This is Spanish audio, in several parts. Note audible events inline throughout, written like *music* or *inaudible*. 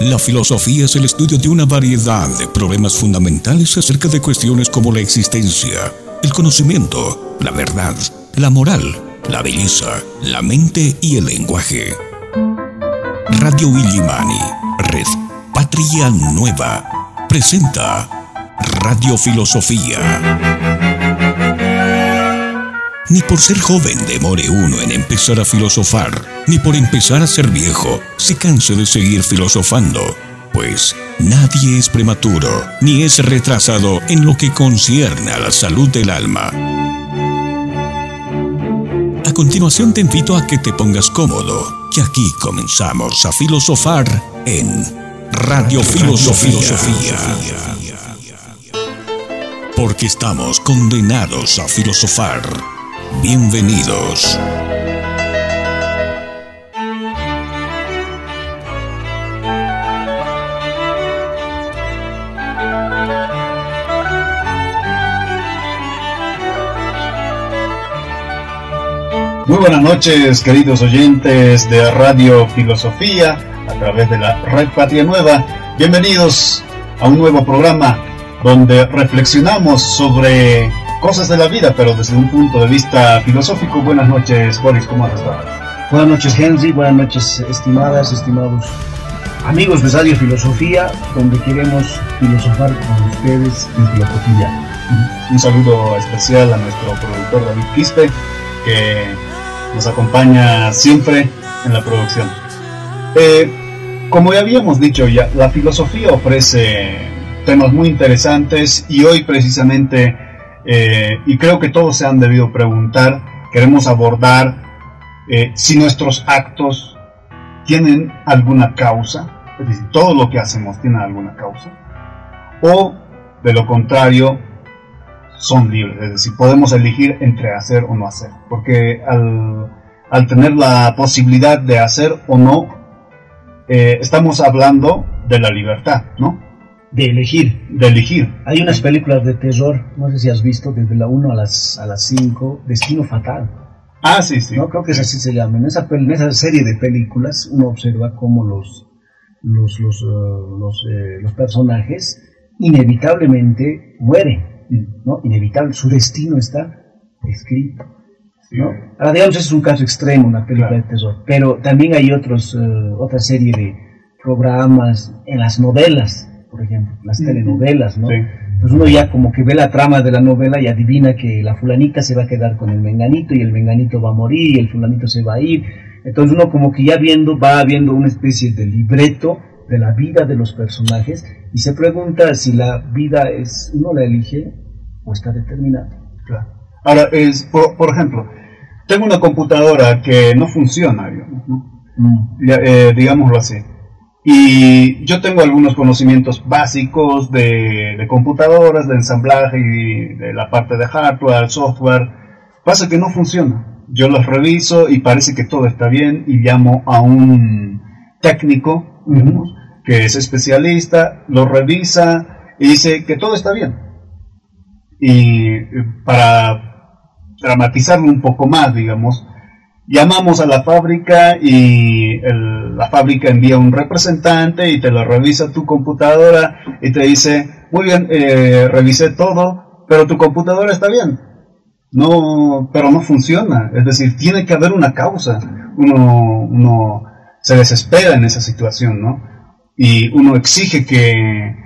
La filosofía es el estudio de una variedad de problemas fundamentales acerca de cuestiones como la existencia, el conocimiento, la verdad, la moral, la belleza, la mente y el lenguaje. Radio Illimani, Red Patria Nueva, presenta Radio Filosofía. Ni por ser joven demore uno en empezar a filosofar, ni por empezar a ser viejo se canse de seguir filosofando, pues nadie es prematuro ni es retrasado en lo que concierne a la salud del alma. A continuación te invito a que te pongas cómodo, que aquí comenzamos a filosofar en Radio Filosofía. Porque estamos condenados a filosofar. Bienvenidos. Muy buenas noches, queridos oyentes de Radio Filosofía a través de la Red Patria Nueva. Bienvenidos a un nuevo programa donde reflexionamos sobre cosas de la vida, pero desde un punto de vista filosófico. Buenas noches, Boris, ¿cómo has estado? Buenas noches, Henry. Buenas noches, estimadas, estimados amigos de Radio Filosofía, donde queremos filosofar con ustedes en filosofía. Un saludo especial a nuestro productor David Quispe, que nos acompaña siempre en la producción. Eh, como ya habíamos dicho ya, la filosofía ofrece temas muy interesantes y hoy precisamente eh, y creo que todos se han debido preguntar, queremos abordar eh, si nuestros actos tienen alguna causa, es decir, todo lo que hacemos tiene alguna causa, o de lo contrario, son libres, es decir, podemos elegir entre hacer o no hacer, porque al, al tener la posibilidad de hacer o no, eh, estamos hablando de la libertad, ¿no? De elegir. De elegir. Hay unas películas de terror, no sé si has visto, desde la 1 a las, a las 5, Destino Fatal. Ah, sí, sí. No, creo que es así se llama. En esa, en esa serie de películas uno observa cómo los, los, los, uh, los, eh, los, personajes inevitablemente mueren. ¿no? Inevitable, su destino está escrito. ¿no? Ahora, digamos, es un caso extremo, una película claro. de terror. Pero también hay otros, uh, otra serie de programas en las novelas por ejemplo, las telenovelas, ¿no? Sí. Pues uno ya como que ve la trama de la novela y adivina que la fulanita se va a quedar con el menganito y el menganito va a morir y el fulanito se va a ir. Entonces uno como que ya viendo, va viendo una especie de libreto de la vida de los personajes y se pregunta si la vida es, uno la elige o está determinada. Claro. Ahora, es, por, por ejemplo, tengo una computadora que no funciona, digamos, ¿no? mm. eh, digámoslo así y yo tengo algunos conocimientos básicos de, de, computadoras, de ensamblaje y de la parte de hardware, software. Pasa que no funciona. Yo los reviso y parece que todo está bien y llamo a un técnico, digamos, que es especialista, lo revisa y dice que todo está bien. Y para dramatizarlo un poco más, digamos, llamamos a la fábrica y el, la fábrica envía un representante y te lo revisa tu computadora y te dice, muy bien, eh, revisé todo, pero tu computadora está bien. No, pero no funciona. Es decir, tiene que haber una causa. Uno, uno se desespera en esa situación, ¿no? Y uno exige que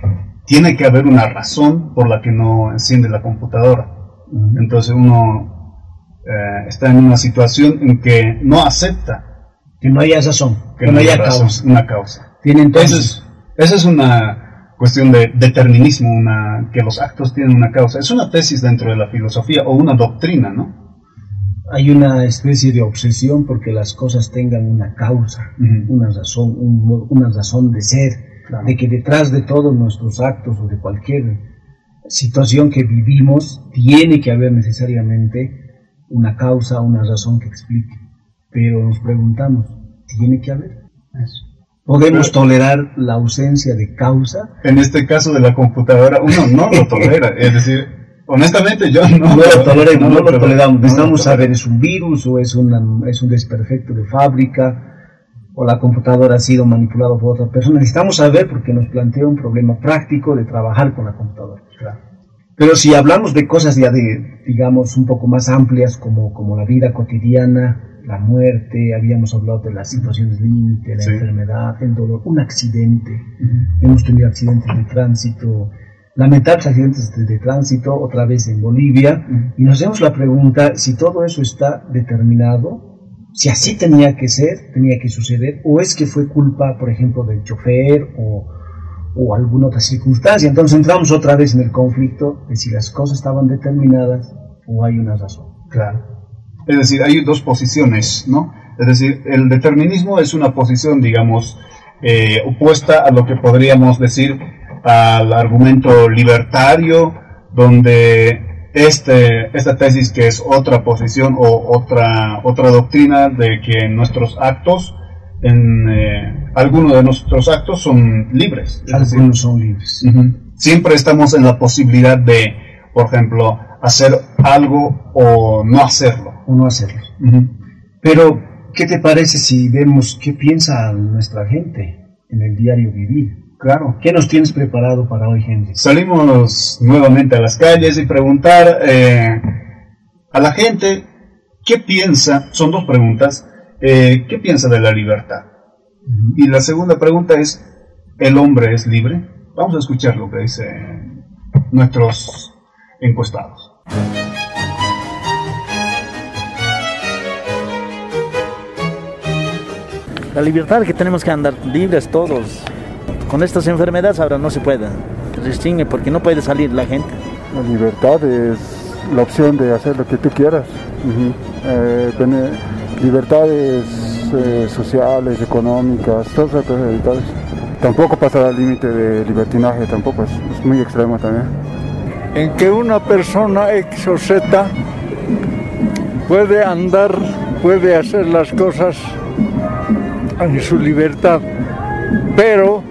tiene que haber una razón por la que no enciende la computadora. Entonces uno eh, está en una situación en que no acepta que no haya razón, que, que no, haya razón, causa. una causa. Tiene entonces, esa es una cuestión de determinismo, una, que los actos tienen una causa. Es una tesis dentro de la filosofía o una doctrina, ¿no? Hay una especie de obsesión porque las cosas tengan una causa, uh -huh. una razón, un, una razón de ser, claro. de que detrás de todos nuestros actos o de cualquier situación que vivimos tiene que haber necesariamente una causa, una razón que explique. Pero nos preguntamos, ¿tiene que haber? Eso. ¿Podemos Pero, tolerar la ausencia de causa? En este caso de la computadora, uno no lo tolera. *laughs* es decir, honestamente yo no, no lo toleramos. No, no, lo toleramos. Necesitamos saber, ¿es un virus o es, una, es un desperfecto de fábrica? o la computadora ha sido manipulada por otra persona. Necesitamos saber porque nos plantea un problema práctico de trabajar con la computadora. Pero si hablamos de cosas ya de, digamos, un poco más amplias como, como la vida cotidiana, la muerte, habíamos hablado de las situaciones límite, la enfermedad, el dolor, un accidente, hemos tenido accidentes de tránsito, lamentables accidentes de, tránsito, otra vez en Bolivia, y nos hacemos la pregunta si todo eso está determinado si así tenía que ser, tenía que suceder, o es que fue culpa, por ejemplo, del chofer o, o alguna otra circunstancia. Entonces entramos otra vez en el conflicto de si las cosas estaban determinadas o hay una razón. Claro. Es decir, hay dos posiciones, ¿no? Es decir, el determinismo es una posición, digamos, eh, opuesta a lo que podríamos decir al argumento libertario, donde este, esta tesis que es otra posición o otra, otra doctrina de que nuestros actos, en eh, algunos de nuestros actos son libres. Algunos son libres. Siempre estamos en la posibilidad de, por ejemplo, hacer algo o no hacerlo. O no hacerlo. Pero, ¿qué te parece si vemos qué piensa nuestra gente en el diario vivir? Claro. ¿Qué nos tienes preparado para hoy, Henry? Salimos nuevamente a las calles y preguntar eh, a la gente qué piensa, son dos preguntas, eh, ¿qué piensa de la libertad? Y la segunda pregunta es, ¿el hombre es libre? Vamos a escuchar lo que dicen nuestros encuestados. La libertad que tenemos que andar libres todos, con estas enfermedades ahora no se puede, restringe porque no puede salir la gente. La libertad es la opción de hacer lo que tú quieras. Eh, libertades eh, sociales, económicas, todas las libertades. Tampoco pasar al límite de libertinaje, tampoco, es, muy extremo también. En que una persona X o Z puede andar, puede hacer las cosas en su libertad, pero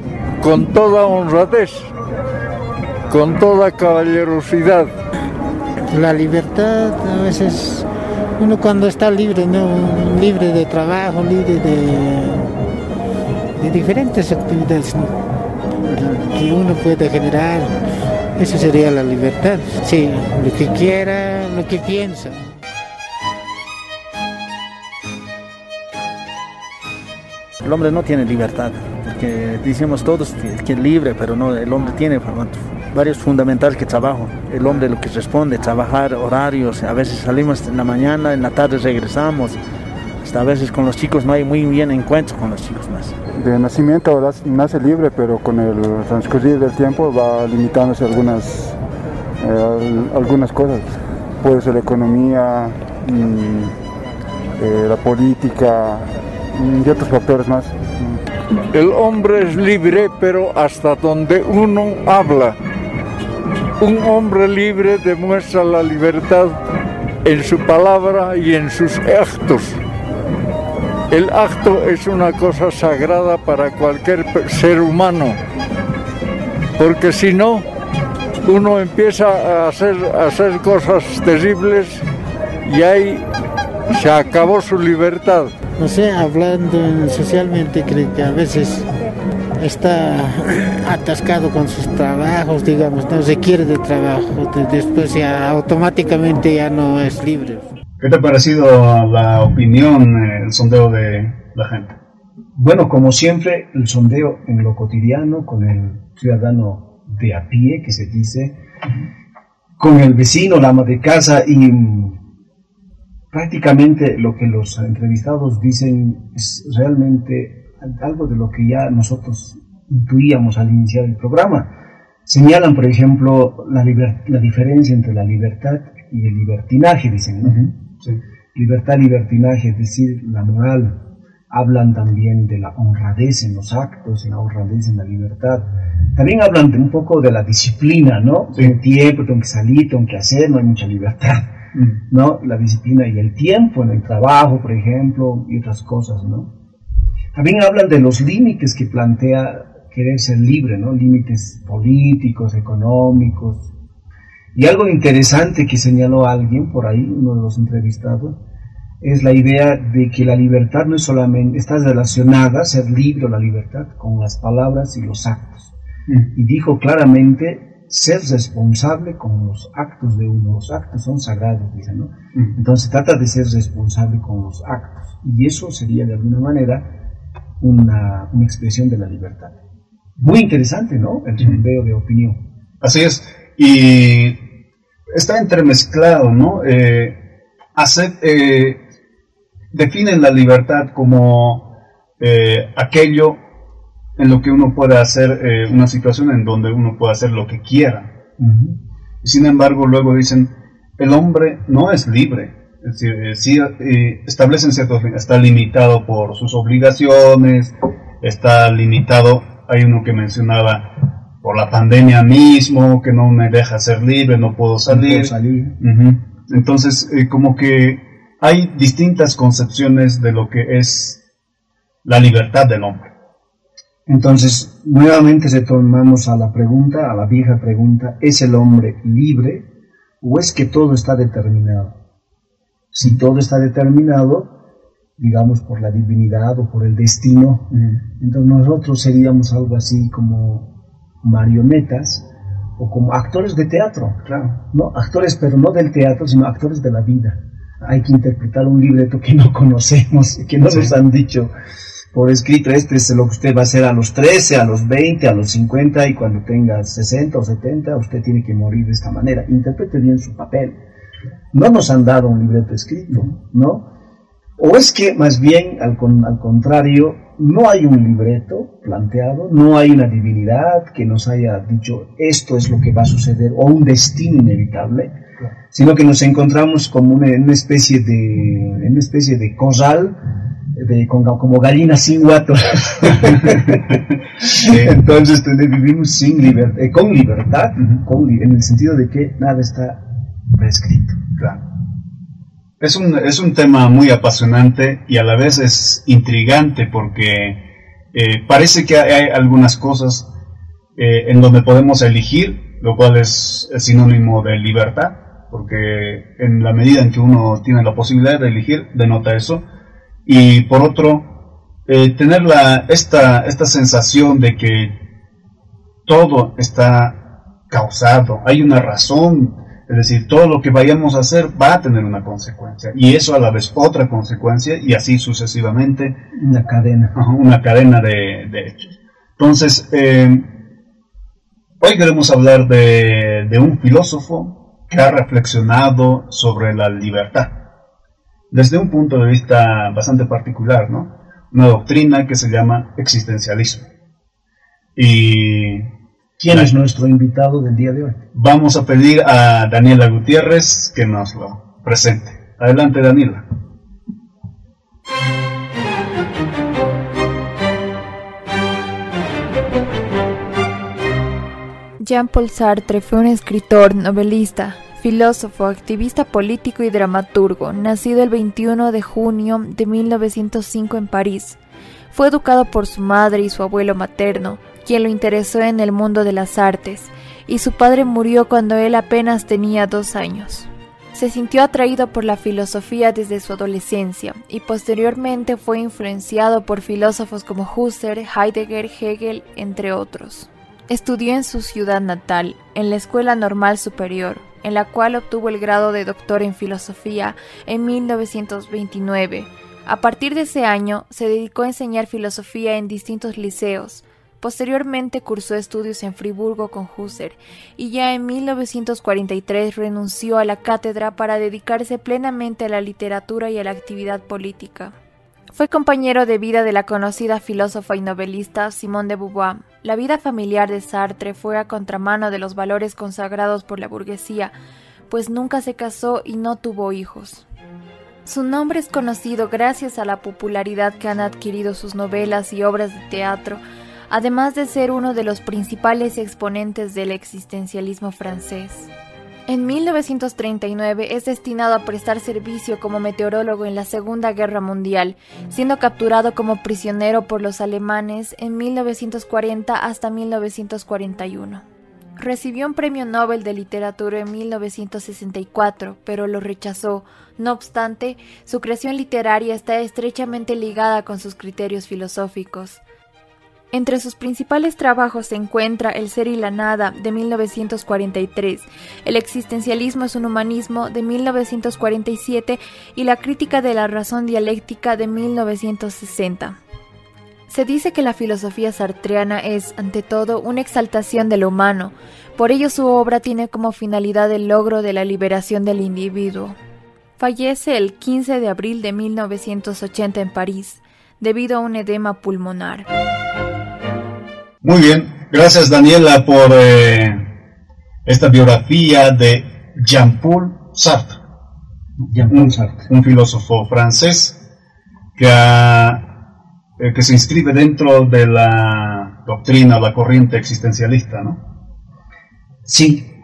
con toda honradez, con toda caballerosidad. La libertad a veces, uno cuando está libre, ¿no? libre de trabajo, libre de, de diferentes actividades que uno puede generar, eso sería la libertad. Sí, lo que quiera, lo que piensa. El hombre no tiene libertad que decimos todos que, es libre, pero no, el hombre tiene varios fundamentales que trabajo. El hombre lo que responde, trabajar horarios, a veces salimos en la mañana, en la tarde regresamos. A veces con los chicos no hay muy bien encuentro con los chicos más. De nacimiento nace libre, pero con el transcurrir del tiempo va limitándose algunas, eh, algunas cosas. Puede ser la economía, mm, eh, la política y otros factores más. El hombre es libre, pero hasta donde uno habla. Un hombre libre demuestra la libertad en su palabra y en sus actos. El acto es una cosa sagrada para cualquier ser humano, porque si no, uno empieza a hacer, a hacer cosas terribles y ahí se acabó su libertad no sé, hablando socialmente, creo que a veces está atascado con sus trabajos, digamos, no se quiere de trabajo, después ya automáticamente ya no es libre. ¿Qué te ha parecido la opinión, el sondeo de la gente? Bueno, como siempre, el sondeo en lo cotidiano con el ciudadano de a pie, que se dice, con el vecino, la ama de casa y prácticamente lo que los entrevistados dicen es realmente algo de lo que ya nosotros intuíamos al iniciar el programa. Señalan, por ejemplo, la, la diferencia entre la libertad y el libertinaje, dicen. ¿no? Libertad, libertinaje, es decir, la moral. Hablan también de la honradez en los actos, en la honradez en la libertad. También hablan de un poco de la disciplina, ¿no? Tengo tiempo, tengo que salir, tengo que hacer, no hay mucha libertad. ¿No? La disciplina y el tiempo en el trabajo, por ejemplo, y otras cosas, ¿no? También hablan de los límites que plantea querer ser libre, ¿no? Límites políticos, económicos. Y algo interesante que señaló alguien por ahí, uno de los entrevistados, es la idea de que la libertad no es solamente, está relacionada, ser libre o la libertad, con las palabras y los actos. Mm. Y dijo claramente, ser responsable con los actos de uno. Los actos son sagrados, dice, ¿no? Mm. Entonces trata de ser responsable con los actos. Y eso sería de alguna manera una, una expresión de la libertad. Muy interesante, ¿no? El sondeo de opinión. Así es. Y está entremezclado, ¿no? Eh, hacer, eh, definen la libertad como eh, aquello en lo que uno puede hacer, eh, una situación en donde uno puede hacer lo que quiera. Sin embargo, luego dicen, el hombre no es libre. Es decir, eh, si establecen ciertos, está limitado por sus obligaciones, está limitado, hay uno que mencionaba, por la pandemia mismo, que no me deja ser libre, no puedo salir. Entonces, como que hay distintas concepciones de lo que es la libertad del hombre. Entonces, nuevamente retornamos a la pregunta, a la vieja pregunta, ¿es el hombre libre o es que todo está determinado? Si todo está determinado, digamos por la divinidad o por el destino, mm. entonces nosotros seríamos algo así como marionetas o como actores de teatro, claro, no actores pero no del teatro, sino actores de la vida. Hay que interpretar un libreto que no conocemos, que no nos han dicho por escrito, este es lo que usted va a hacer a los 13, a los 20, a los 50 y cuando tenga 60 o 70 usted tiene que morir de esta manera. Interprete bien su papel. No nos han dado un libreto escrito, ¿no? O es que más bien al, al contrario, no hay un libreto planteado, no hay una divinidad que nos haya dicho esto es lo que va a suceder o un destino inevitable sino que nos encontramos como una, especie de una especie de corral de, como gallinas sin guato. *laughs* Entonces vivimos sin libertad, eh, con libertad, en el sentido de que nada está prescrito. Es un, es un tema muy apasionante y a la vez es intrigante porque eh, parece que hay algunas cosas eh, en donde podemos elegir, lo cual es sinónimo de libertad, porque en la medida en que uno tiene la posibilidad de elegir, denota eso. Y por otro, eh, tener la, esta, esta sensación de que todo está causado, hay una razón, es decir, todo lo que vayamos a hacer va a tener una consecuencia, y eso a la vez otra consecuencia, y así sucesivamente. Una cadena. Una cadena de, hechos. Entonces, eh, hoy queremos hablar de, de un filósofo que ha reflexionado sobre la libertad desde un punto de vista bastante particular, ¿no? Una doctrina que se llama existencialismo. Y ¿Quién es nuestro invitado del día de hoy? Vamos a pedir a Daniela Gutiérrez que nos lo presente. Adelante, Daniela. Jean-Paul Sartre fue un escritor, novelista, filósofo, activista político y dramaturgo, nacido el 21 de junio de 1905 en París. Fue educado por su madre y su abuelo materno, quien lo interesó en el mundo de las artes, y su padre murió cuando él apenas tenía dos años. Se sintió atraído por la filosofía desde su adolescencia y posteriormente fue influenciado por filósofos como Husserl, Heidegger, Hegel, entre otros. Estudió en su ciudad natal, en la Escuela Normal Superior, en la cual obtuvo el grado de doctor en filosofía en 1929. A partir de ese año se dedicó a enseñar filosofía en distintos liceos. Posteriormente cursó estudios en Friburgo con Husserl y ya en 1943 renunció a la cátedra para dedicarse plenamente a la literatura y a la actividad política. Fue compañero de vida de la conocida filósofa y novelista Simone de Beauvoir. La vida familiar de Sartre fue a contramano de los valores consagrados por la burguesía, pues nunca se casó y no tuvo hijos. Su nombre es conocido gracias a la popularidad que han adquirido sus novelas y obras de teatro, además de ser uno de los principales exponentes del existencialismo francés. En 1939 es destinado a prestar servicio como meteorólogo en la Segunda Guerra Mundial, siendo capturado como prisionero por los alemanes en 1940 hasta 1941. Recibió un premio Nobel de Literatura en 1964, pero lo rechazó. No obstante, su creación literaria está estrechamente ligada con sus criterios filosóficos. Entre sus principales trabajos se encuentra El ser y la nada de 1943, El existencialismo es un humanismo de 1947 y La crítica de la razón dialéctica de 1960. Se dice que la filosofía sartreana es, ante todo, una exaltación de lo humano, por ello su obra tiene como finalidad el logro de la liberación del individuo. Fallece el 15 de abril de 1980 en París, debido a un edema pulmonar. Muy bien, gracias Daniela por eh, esta biografía de Jean-Paul Sartre. Jean-Paul Sartre. Un, filósofo francés que, eh, que se inscribe dentro de la doctrina, la corriente existencialista, ¿no? Sí,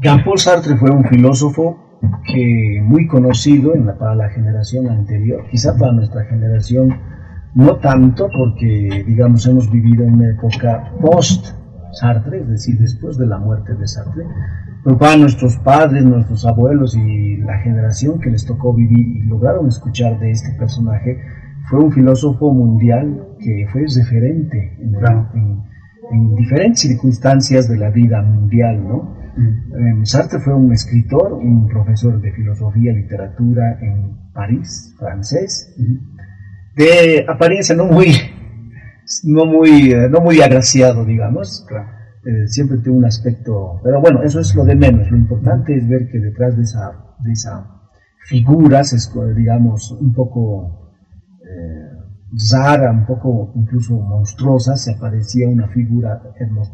Jean-Paul Sartre fue un filósofo que muy conocido en la, para la generación anterior, quizá para nuestra generación no tanto porque, digamos, hemos vivido en una época post-Sartre, es decir, después de la muerte de Sartre, pero para nuestros padres, nuestros abuelos y la generación que les tocó vivir y lograron escuchar de este personaje, fue un filósofo mundial que fue referente en, diferentes circunstancias de la vida mundial, ¿no? Mm. Sartre fue un escritor, un profesor de filosofía y literatura en París, francés, de apariencia no muy, no muy, eh, no muy agraciado, digamos. Eh, siempre tiene un aspecto, pero bueno, eso es lo de menos. Lo importante es ver que detrás de esa, de esa figura, digamos, un poco eh, rara, un poco incluso monstruosa, se aparecía una figura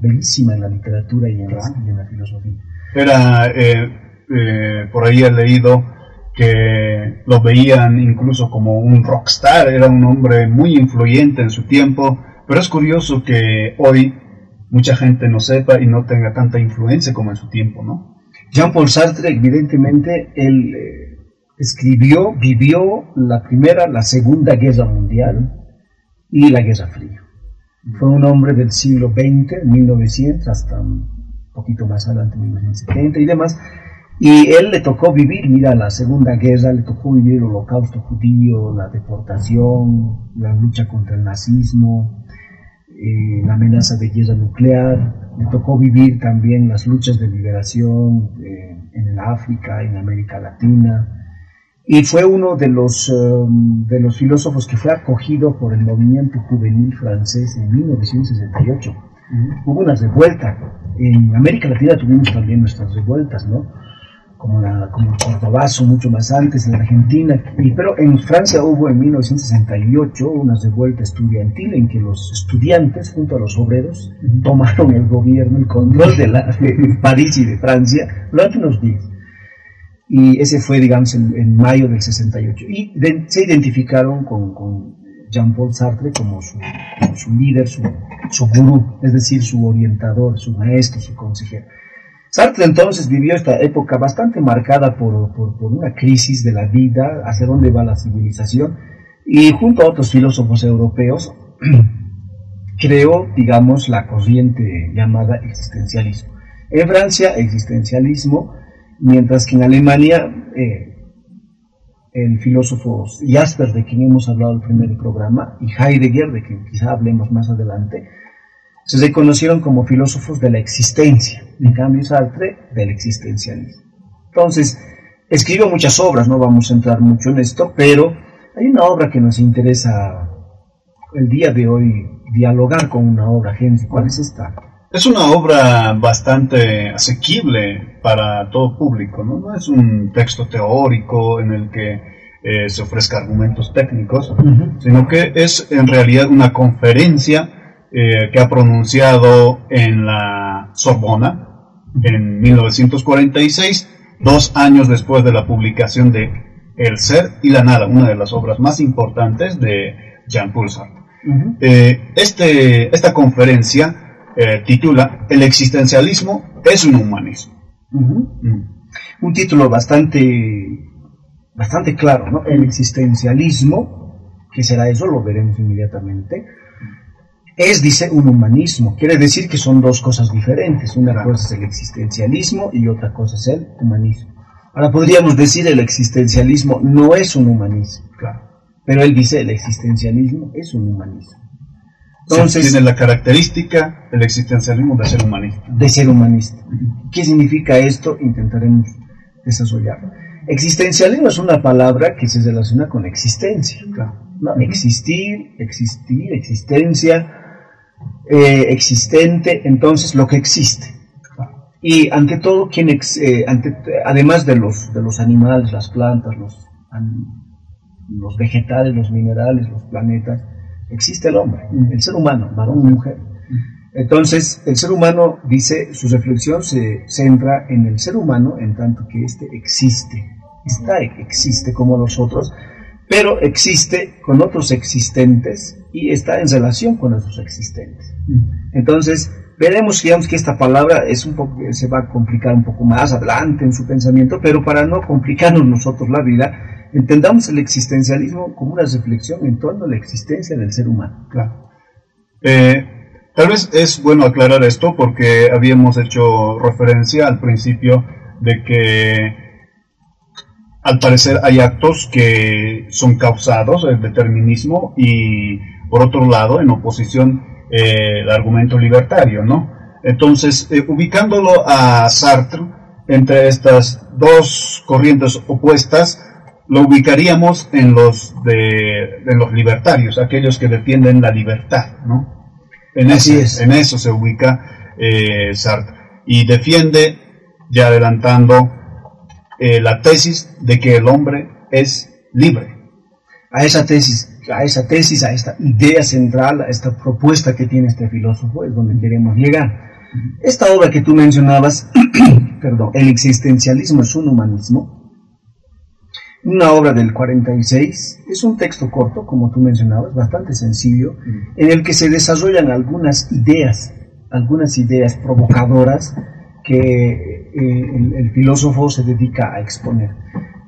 bellísima en la literatura y en, la, filosofía. Era, eh, por ahí he leído, que lo veían incluso como un rockstar, era un hombre muy influyente en su tiempo, pero es curioso que hoy mucha gente no sepa y no tenga tanta influencia como en su tiempo, ¿no? Jean-Paul Sartre, evidentemente, él eh, escribió, vivió la primera, la segunda guerra mundial y la guerra fría. Fue un hombre del siglo XX, 1900, hasta un poquito más adelante, 1970 y demás, y él le tocó vivir, mira, la Segunda Guerra, le tocó vivir el holocausto judío, la deportación, la lucha contra el nazismo, eh, la amenaza de guerra nuclear, le tocó vivir también las luchas de liberación eh, en el África, en América Latina, y fue uno de los, um, de los filósofos que fue acogido por el movimiento juvenil francés en 1968. Hubo una revuelta. En América Latina tuvimos también nuestras revueltas, ¿no? Como, la, como el Cordobazo mucho más antes, en Argentina, y, pero en Francia hubo en 1968 una revuelta estudiantil en que los estudiantes junto a los obreros tomaron el gobierno, el control de, la, París y de Francia durante unos días. Y ese fue, digamos, en, mayo del 68. Y se identificaron con, con Jean-Paul Sartre como su, su líder, su, su gurú, es decir, su orientador, su maestro, su consejero. Sartre entonces vivió esta época bastante marcada por, una crisis de la vida, hacia dónde va la civilización, y junto a otros filósofos europeos *clears throat* creó, digamos, la corriente llamada existencialismo. En Francia, existencialismo, mientras que en Alemania, eh, el filósofo Jasper, de quien hemos hablado el primer programa, y Heidegger, de quien quizá hablemos más adelante, se reconocieron como filósofos de la existencia, en cambio Sartre del existencialismo. Entonces, escribió muchas obras, no vamos a entrar mucho en esto, pero hay una obra que nos interesa el día de hoy dialogar con una obra, gente. ¿Cuál es esta? Es una obra bastante asequible para todo público, ¿no? No es un texto teórico en el que eh, se ofrezca argumentos técnicos, sino que es en realidad una conferencia eh, que ha pronunciado en la Sorbona en 1946, dos años después de la publicación de El ser y la nada, una de las obras más importantes de Jean-Paul Sartre. Eh, este, esta conferencia eh, titula El existencialismo es un humanismo. Mm. Un título bastante, bastante claro, ¿no? El existencialismo, que será eso, lo veremos inmediatamente Es, dice, un humanismo. Quiere decir que son dos cosas diferentes. Una cosa es el existencialismo y otra cosa es el humanismo. Ahora podríamos decir el existencialismo no es un humanismo. Claro. Pero él dice el existencialismo es un humanismo. Entonces, tiene la característica del existencialismo de ser humanista. De ser humanista. ¿Qué significa esto? Intentaremos desarrollarlo. Existencialismo es una palabra que se relaciona con existencia. ¿no? Existir, existir, existencia, eh, existente, entonces lo que existe. Y ante todo, quien eh, ante, además de los, de los animales, las plantas, los, los vegetales, los minerales, los planetas, existe el hombre, el ser humano, varón y mujer. Entonces, el ser humano, dice, su reflexión se centra en el ser humano en tanto que éste existe. Está, existe como los otros, pero existe con otros existentes y está en relación con esos existentes. Entonces, veremos, digamos, que esta palabra es un poco, se va a complicar un poco más adelante en su pensamiento, pero para no complicarnos nosotros la vida, entendamos el existencialismo como una reflexión en torno a la existencia del ser humano. Claro. Eh, tal vez es bueno aclarar esto porque habíamos hecho referencia al principio de que al parecer hay actos que son causados, el determinismo, y por otro lado, en oposición, eh, el argumento libertario, ¿no? Entonces, eh, ubicándolo a Sartre entre estas dos corrientes opuestas, lo ubicaríamos en los de, los libertarios, aquellos que defienden la libertad, ¿no? En, ese, en eso se ubica eh, Sartre. Y defiende, ya adelantando, eh, la tesis de que el hombre es libre. A esa tesis, a esa tesis, a esta idea central, a esta propuesta que tiene este filósofo es donde queremos llegar. Esta obra que tú mencionabas, *clears throat* perdón, el existencialismo es un humanismo, una obra del 46, es un texto corto, como tú mencionabas, bastante sencillo, en el que se desarrollan algunas ideas, algunas ideas provocadoras que el, filósofo se dedica a exponer.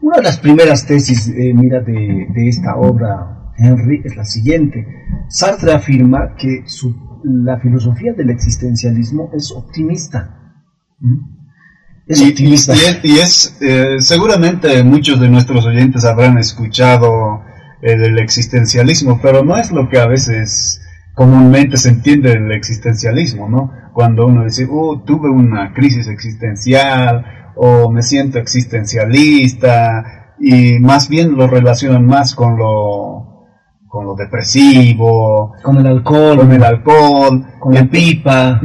Una de las primeras tesis, eh, mira, de, esta obra, Henry, es la siguiente. Sartre afirma que la filosofía del existencialismo es optimista. ¿Mm? y, es, eh, seguramente muchos de nuestros oyentes habrán escuchado eh, del existencialismo, pero no es lo que a veces comúnmente se entiende del existencialismo, ¿no? Cuando uno dice, oh, tuve una crisis existencial, o me siento existencialista, y más bien lo relacionan más con lo con lo depresivo, con el alcohol, con el alcohol, con la pipa,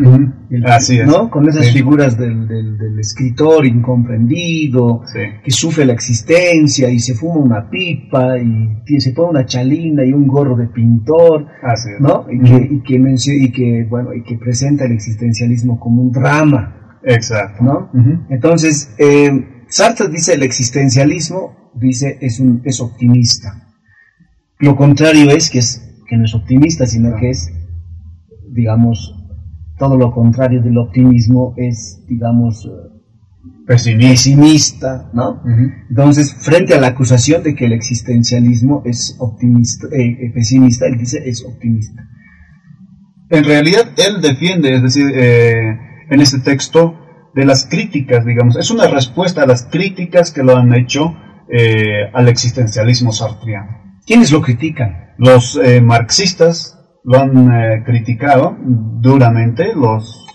así es, ¿no? Con esas figuras del, del, escritor incomprendido que sufre la existencia y se fuma una pipa y se pone una chalina y un gorro de pintor, así ¿no? Y, que, y, que y que bueno y que presenta el existencialismo como un drama, exacto, ¿no? Entonces eh, Sartre dice el existencialismo dice es un es optimista lo contrario es que, es que no es optimista, sino que es, digamos, todo lo contrario del optimismo es, digamos, eh, pesimista, ¿no? Entonces, frente a la acusación de que el existencialismo es optimista, eh, eh, pesimista, él dice es optimista. En realidad, él defiende, es decir, en este texto, de las críticas, digamos, es una respuesta a las críticas que lo han hecho al existencialismo sartriano. ¿Quiénes lo critican? Los eh, marxistas lo han eh, criticado duramente, los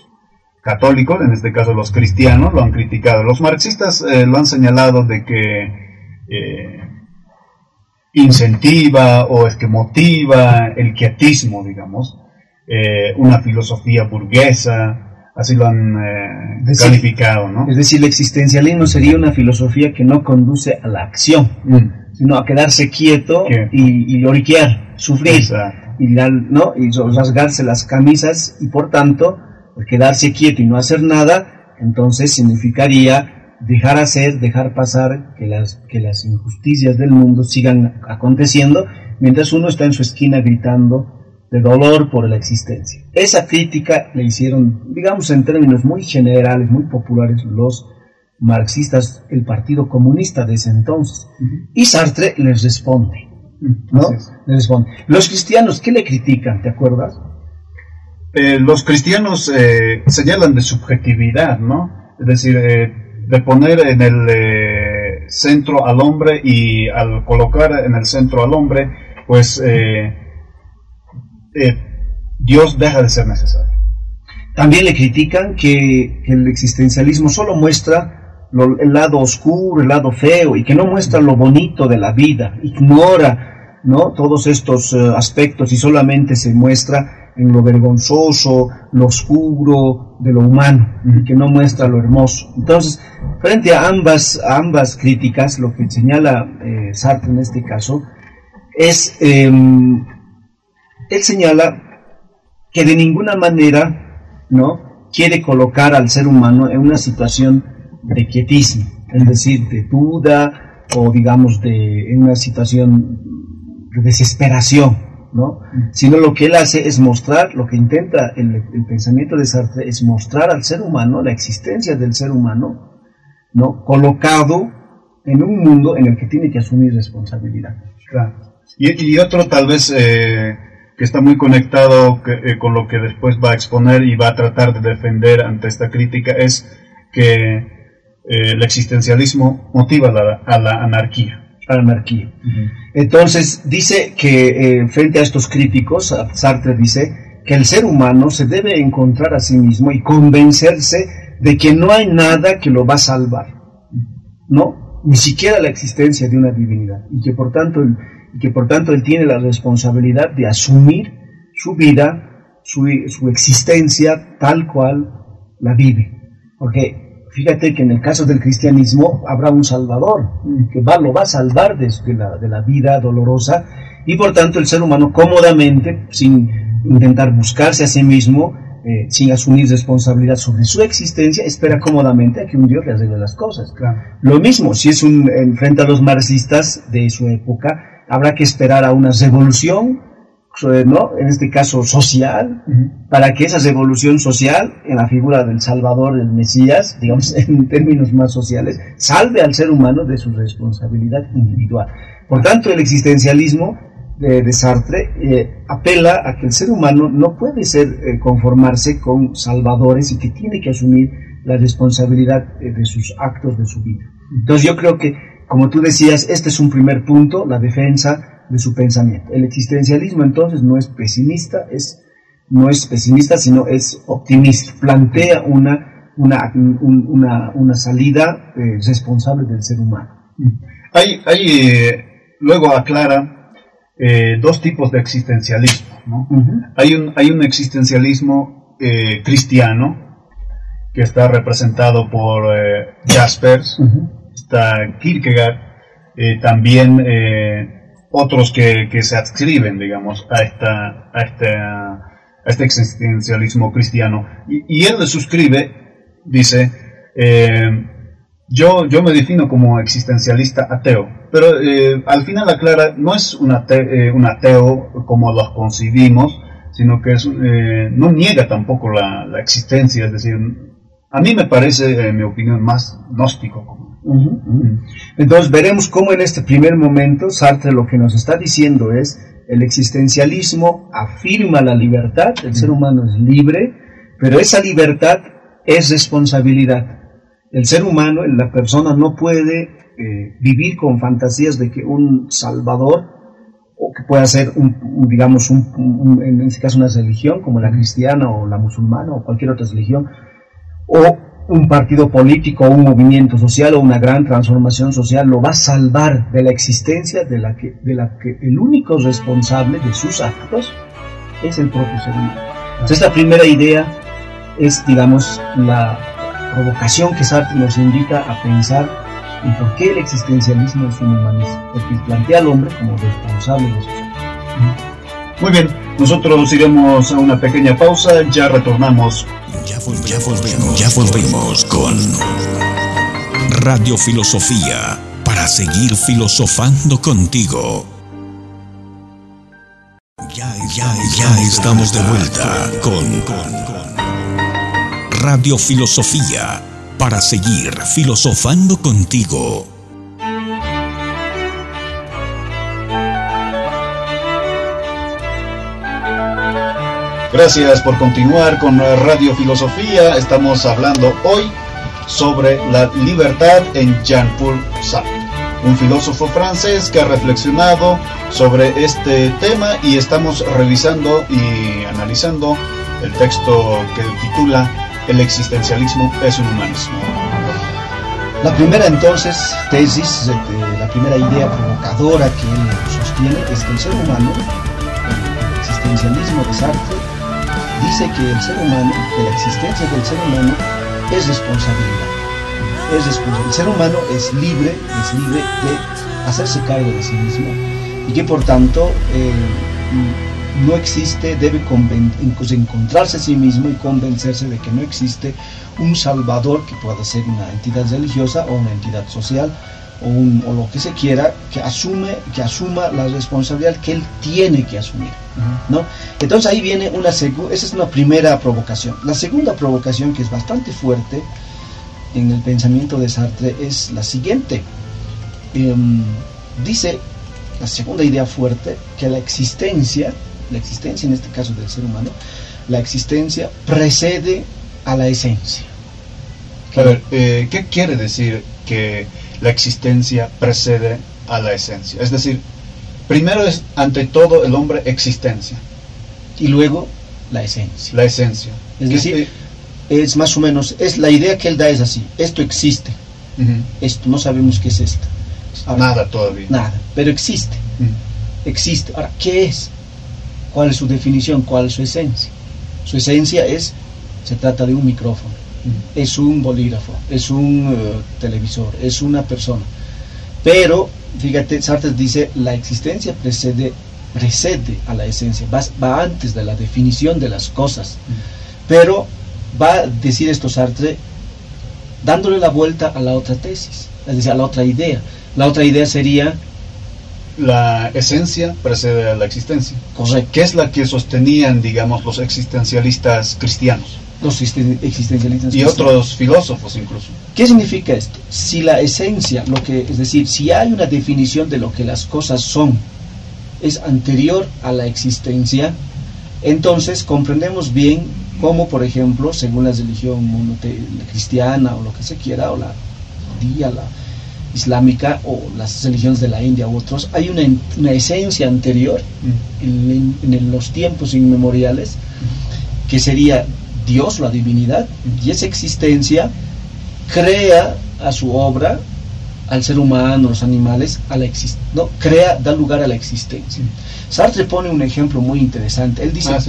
católicos, en este caso los cristianos, lo han criticado. Los marxistas eh, lo han señalado de que incentiva o es que motiva el quietismo, digamos, una filosofía burguesa, así lo han calificado, ¿no? Es decir, el existencialismo sería una filosofía que no conduce a la acción. Mm sino a quedarse quieto y, y, lloriquear, sufrir, y, ¿no? y rasgarse las camisas y por tanto quedarse quieto y no hacer nada, entonces significaría dejar hacer, dejar pasar que las, que las injusticias del mundo sigan aconteciendo mientras uno está en su esquina gritando de dolor por la existencia. Esa crítica le hicieron, digamos en términos muy generales, muy populares, los marxistas, el Partido Comunista de ese entonces. Y Sartre les responde. ¿No? Les responde. Los cristianos, ¿qué le critican? ¿Te acuerdas? eh, los cristianos eh, señalan de subjetividad, ¿no? Es decir, de poner en el centro al hombre y al colocar en el centro al hombre, pues Dios deja de ser necesario. También le critican que, el existencialismo solo muestra el lado oscuro, el lado feo, y que no muestra lo bonito de la vida, ignora ¿no? todos estos eh, aspectos y solamente se muestra en lo vergonzoso, lo oscuro de lo humano, que no muestra lo hermoso. Entonces, frente a ambas, ambas críticas, lo que señala eh, Sartre en este caso es, em, él señala que de ninguna manera ¿no? Quiere colocar al ser humano en una situación de quietismo, es decir, de duda o digamos de en una situación de desesperación, ¿no? Sino lo que él hace es mostrar, lo que intenta el, pensamiento de Sartre es mostrar al ser humano, la existencia del ser humano, ¿no? Colocado en un mundo en el que tiene que asumir responsabilidad. Y, otro tal vez eh, que está muy conectado eh, con lo que después va a exponer y va a tratar de defender ante esta crítica, es que eh, el existencialismo motiva a la anarquía. A la anarquía. Entonces, dice que eh, frente a estos críticos, Sartre dice que el ser humano se debe encontrar a sí mismo y convencerse de que no hay nada que lo va a salvar. ¿No? Ni siquiera la existencia de una divinidad. Y que por tanto y que por tanto él tiene la responsabilidad de asumir su vida, su, existencia tal cual la vive. Porque fíjate que en el caso del cristianismo habrá un salvador que va, lo va a salvar de, la, de la vida dolorosa y por tanto el ser humano cómodamente, sin intentar buscarse a sí mismo, eh, sin asumir responsabilidad sobre su existencia, espera cómodamente a que un Dios le arregle las cosas. Lo mismo, si es un, frente a los marxistas de su época, habrá que esperar a una revolución, ¿no? en este caso social, para que esa revolución social, en la figura del Salvador, del Mesías, digamos *laughs* en términos más sociales, salve al ser humano de su responsabilidad individual. Por tanto, el existencialismo de, Sartre eh, apela a que el ser humano no puede ser eh, conformarse con salvadores y que tiene que asumir la responsabilidad eh, de sus actos de su vida. Entonces yo creo que como tú decías, este es un primer punto, la defensa de su pensamiento. El existencialismo entonces no es pesimista, es, no es pesimista, sino es optimista. Plantea una, una, una, salida eh, responsable del ser humano. Hay, hay eh, luego aclara eh, dos tipos de existencialismo. ¿no? hay, un, hay un existencialismo cristiano que está representado por Jaspers está Kierkegaard, también otros que, se adscriben, digamos, a, esta, a, este, a este existencialismo cristiano. Y, él le suscribe, dice, eh, yo, yo me defino como existencialista ateo, pero al final aclara, no es un ateo, un ateo como los concibimos, sino que es, no niega tampoco la, la, existencia, es decir, a mí me parece, en mi opinión, más gnóstico entonces veremos cómo en este primer momento Sartre lo que nos está diciendo es el existencialismo afirma la libertad, el ser humano es libre, pero esa libertad es responsabilidad. El ser humano, la persona no puede eh, vivir con fantasías de que un salvador o que pueda ser, un, digamos, en este caso una religión como la cristiana o la musulmana o cualquier otra religión, o un partido político, un movimiento social o una gran transformación social lo va a salvar de la existencia de la que, de la que el único responsable de sus actos es el propio ser humano. Entonces, esta primera idea es, digamos, la provocación que Sartre nos invita a pensar en por qué el existencialismo es un humanismo, porque plantea al hombre como responsable de sus actos. Muy bien, nosotros iremos a una pequeña pausa, ya retornamos ya, volvemos, ya volvemos con Radio Filosofía para seguir filosofando contigo. Ya, ya, ya estamos de vuelta con, con Radio Filosofía para seguir filosofando contigo. Gracias por continuar con Radio Filosofía. Estamos hablando hoy sobre la libertad en Jean-Paul Sartre, un filósofo francés que ha reflexionado sobre este tema y estamos revisando y analizando el texto que titula El existencialismo es un humanismo. La primera entonces tesis, la primera idea provocadora que él sostiene es que el ser humano, el existencialismo de Sartre, dice que el ser humano, que la existencia del ser humano es responsabilidad. Es responsabilidad. El ser humano es libre, es libre de hacerse cargo de sí mismo y que por tanto eh, no existe, debe encontrarse a sí mismo y convencerse de que no existe un salvador que pueda ser una entidad religiosa o una entidad social o, lo que se quiera, que, asume, que asuma la responsabilidad que él tiene que asumir. ¿no? Entonces ahí viene una segunda, esa es una primera provocación. La segunda provocación, que es bastante fuerte en el pensamiento de Sartre, es la siguiente. Em, dice, la segunda idea fuerte, que la existencia, la existencia en este caso del ser humano, la existencia precede a la esencia. A ver, eh, ¿qué quiere decir que la existencia precede a la esencia. Es decir, primero es ante todo el hombre existencia. Y luego la esencia. La esencia. Es decir, es más o menos, es la idea que él da es así, esto existe. Esto, no sabemos qué es esto. nada todavía. Nada, pero existe. Existe. Ahora, ¿qué es? ¿Cuál es su definición? ¿Cuál es su esencia? Su esencia es, se trata de un micrófono es un bolígrafo, es un eh, televisor, es una persona. Pero, fíjate, Sartre dice, la existencia precede, precede a la esencia, va, antes de la definición de las cosas. Pero va a decir esto Sartre dándole la vuelta a la otra tesis, es decir, a la otra idea. La otra idea sería... La esencia precede a la existencia. Correcto. ¿Qué es la que sostenían, digamos, los existencialistas cristianos? Los existencialistas. Y otros filósofos incluso. ¿Qué significa esto? Si la esencia, lo que, es decir, si hay una definición de lo que las cosas son, es anterior a la existencia, entonces comprendemos bien cómo, por ejemplo, según la religión cristiana o lo que se quiera, o la judía, la islámica o las religiones de la India u otros, hay una, una esencia anterior mm. en, en, los tiempos inmemoriales que sería Dios, la divinidad, y esa existencia crea a su obra, al ser humano, los animales, a la no, crea, da lugar a la existencia. Sartre pone un ejemplo muy interesante. Él dice, ah,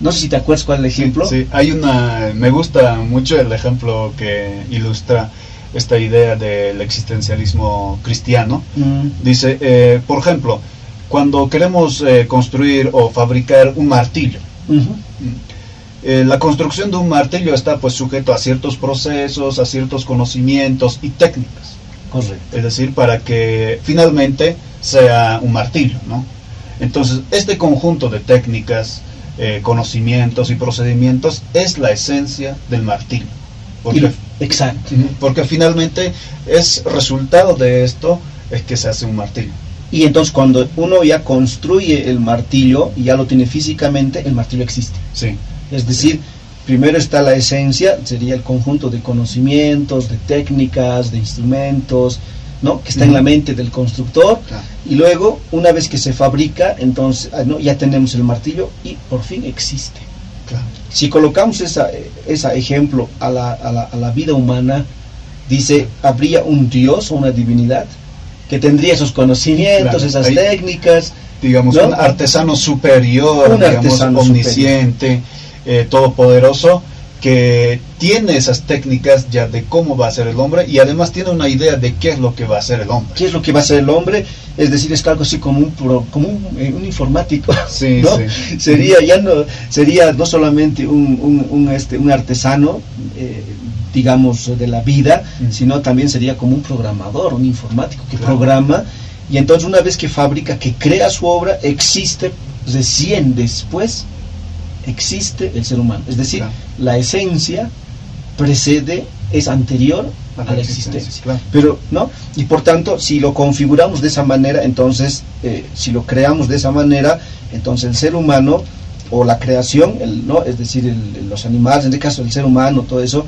no sé si te acuerdas cuál es el ejemplo. Sí, hay una, me gusta mucho el ejemplo que ilustra esta idea del existencialismo cristiano. Mm. Dice, eh, por ejemplo, cuando queremos eh, construir o fabricar un martillo, eh, la construcción de un martillo está pues sujeto a ciertos procesos, a ciertos conocimientos y técnicas. Correcto. Es decir, para que finalmente sea un martillo, ¿no? Entonces, este conjunto de técnicas, eh, conocimientos y procedimientos es la esencia del martillo. Porque, Exacto. Porque finalmente es resultado de esto es que se hace un martillo. Y entonces cuando uno ya construye el martillo y ya lo tiene físicamente, el martillo existe. Sí. Es decir, primero está la esencia, sería el conjunto de conocimientos, de técnicas, de instrumentos, ¿no? que está en la mente del constructor, y luego, una vez que se fabrica, entonces ah, ¿no? ya tenemos el martillo y por fin existe. Si colocamos ese esa ejemplo a la, a, la, a la, vida humana, dice, habría un Dios o una divinidad que tendría esos conocimientos, esas técnicas. Digamos, un artesano superior, un digamos, omnisciente. Eh, todopoderoso que tiene esas técnicas ya de cómo va a ser el hombre y además tiene una idea de qué es lo que va a ser el hombre. ¿Qué es lo que va a ser el hombre? Es decir, es algo así como un, como un, eh, informático. *laughs* Sí, Sería, ya no, sería no solamente un, un, este, un artesano, eh, digamos, de la vida, mm. sino también sería como un programador, un informático que programa y entonces una vez que fabrica, que crea su obra, existe recién después existe el ser humano. Es decir, la esencia precede, es anterior a la, existencia. Pero, ¿no? Y por tanto, si lo configuramos de esa manera, entonces, eh, si lo creamos de esa manera, entonces el ser humano o la creación, el, ¿no? es decir, los animales, en este caso el ser humano, todo eso,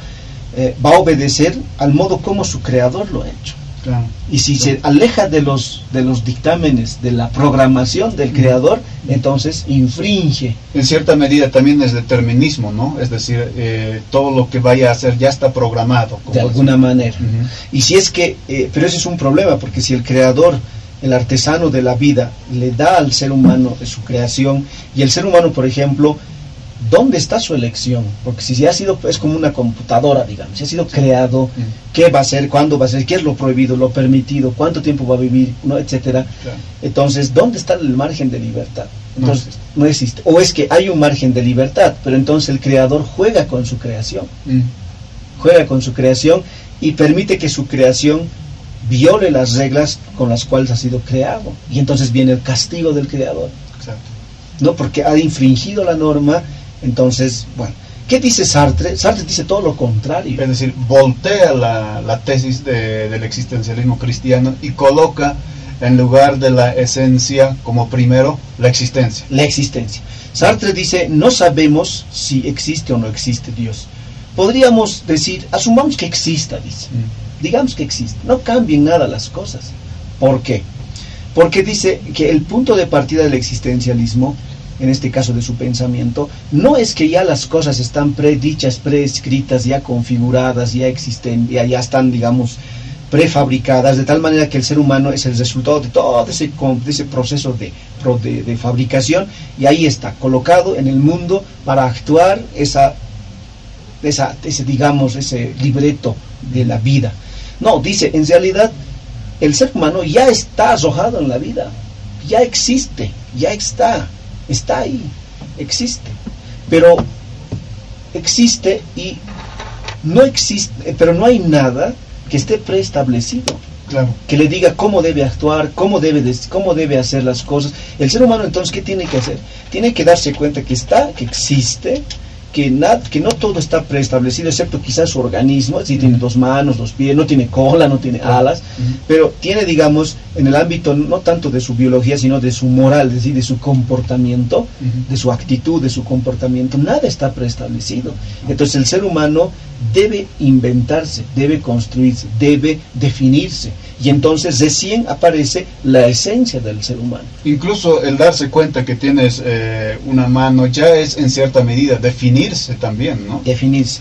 eh, va a obedecer al modo como su creador lo ha hecho. Y si se aleja de los, de los dictámenes, de la programación del creador, entonces infringe. En cierta medida también es determinismo, ¿no? Es decir, eh, todo lo que vaya a hacer ya está programado. De alguna manera. Y si es que, eh, pero ese es un problema, porque si el creador el artesano de la vida le da al ser humano de su creación y el ser humano, por ejemplo, ¿dónde está su elección? Porque si ha sido, es como una computadora, digamos, si ha sido creado. ¿qué va a ser? ¿Cuándo va a ser? ¿Qué es lo prohibido, lo permitido? ¿Cuánto tiempo va a vivir? ¿no? Etcétera. Entonces, ¿dónde está el margen de libertad? Entonces, no. existe. O es que hay un margen de libertad, pero entonces el creador juega con su creación. Mm. Juega con su creación y permite que su creación viole las reglas con las cuales ha sido creado. Y entonces viene el castigo del creador. ¿No? Porque ha infringido la norma, entonces, bueno. ¿Qué dice Sartre? Sartre dice todo lo contrario. Es decir, voltea la, tesis del existencialismo cristiano y coloca en lugar de la esencia como primero la existencia. La existencia. Sartre dice, no sabemos si existe o no existe Dios. Podríamos decir, asumamos que exista, dice. Mm digamos que existe, no cambien nada las cosas. ¿Por qué? Porque dice que el punto de partida del existencialismo, en este caso de su pensamiento, no es que ya las cosas están predichas, preescritas, ya configuradas, ya existen, ya, ya están, digamos, prefabricadas, de tal manera que el ser humano es el resultado de todo ese, proceso de, de, de, fabricación y ahí está, colocado en el mundo para actuar esa, esa, ese, digamos, ese libreto de la vida. No, dice, en realidad el ser humano ya está arrojado en la vida, ya existe, ya está, está ahí, existe. Pero existe y no existe, pero no hay nada que esté preestablecido. Claro. Que le diga cómo debe actuar, cómo debe, cómo debe hacer las cosas. El ser humano entonces, ¿qué tiene que hacer? Tiene que darse cuenta que está, que existe, que, que no todo está preestablecido, excepto quizás su organismo, si tiene dos manos, dos pies, no tiene cola, no tiene alas, pero tiene, digamos, en el ámbito no tanto de su biología, sino de su moral, es decir, de su comportamiento, de su actitud, de su comportamiento, nada está preestablecido. Entonces el ser humano debe inventarse, debe construirse, debe definirse. Y entonces recién aparece la esencia del ser humano. Incluso el darse cuenta que tienes eh, una mano ya es en cierta medida definirse también, ¿no? Definirse.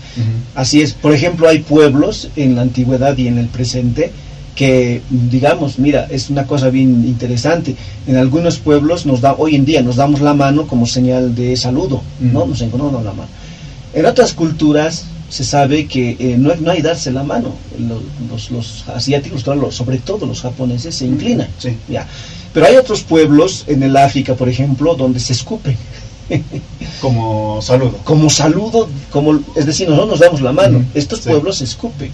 Así es. Por ejemplo, hay pueblos en la antigüedad y en el presente que digamos, mira, es una cosa bien interesante. En algunos pueblos nos da, hoy en día nos damos la mano como señal de saludo, ¿no? Nos encontramos la mano. En otras culturas se sabe que eh, no, no, hay darse la mano. Los, los, asiáticos, sobre todo los japoneses, se inclinan. Ya. Pero hay otros pueblos, en el África, por ejemplo, donde se escupen. como saludo. Como saludo, como, es decir, nosotros nos damos la mano. Estos pueblos se escupen.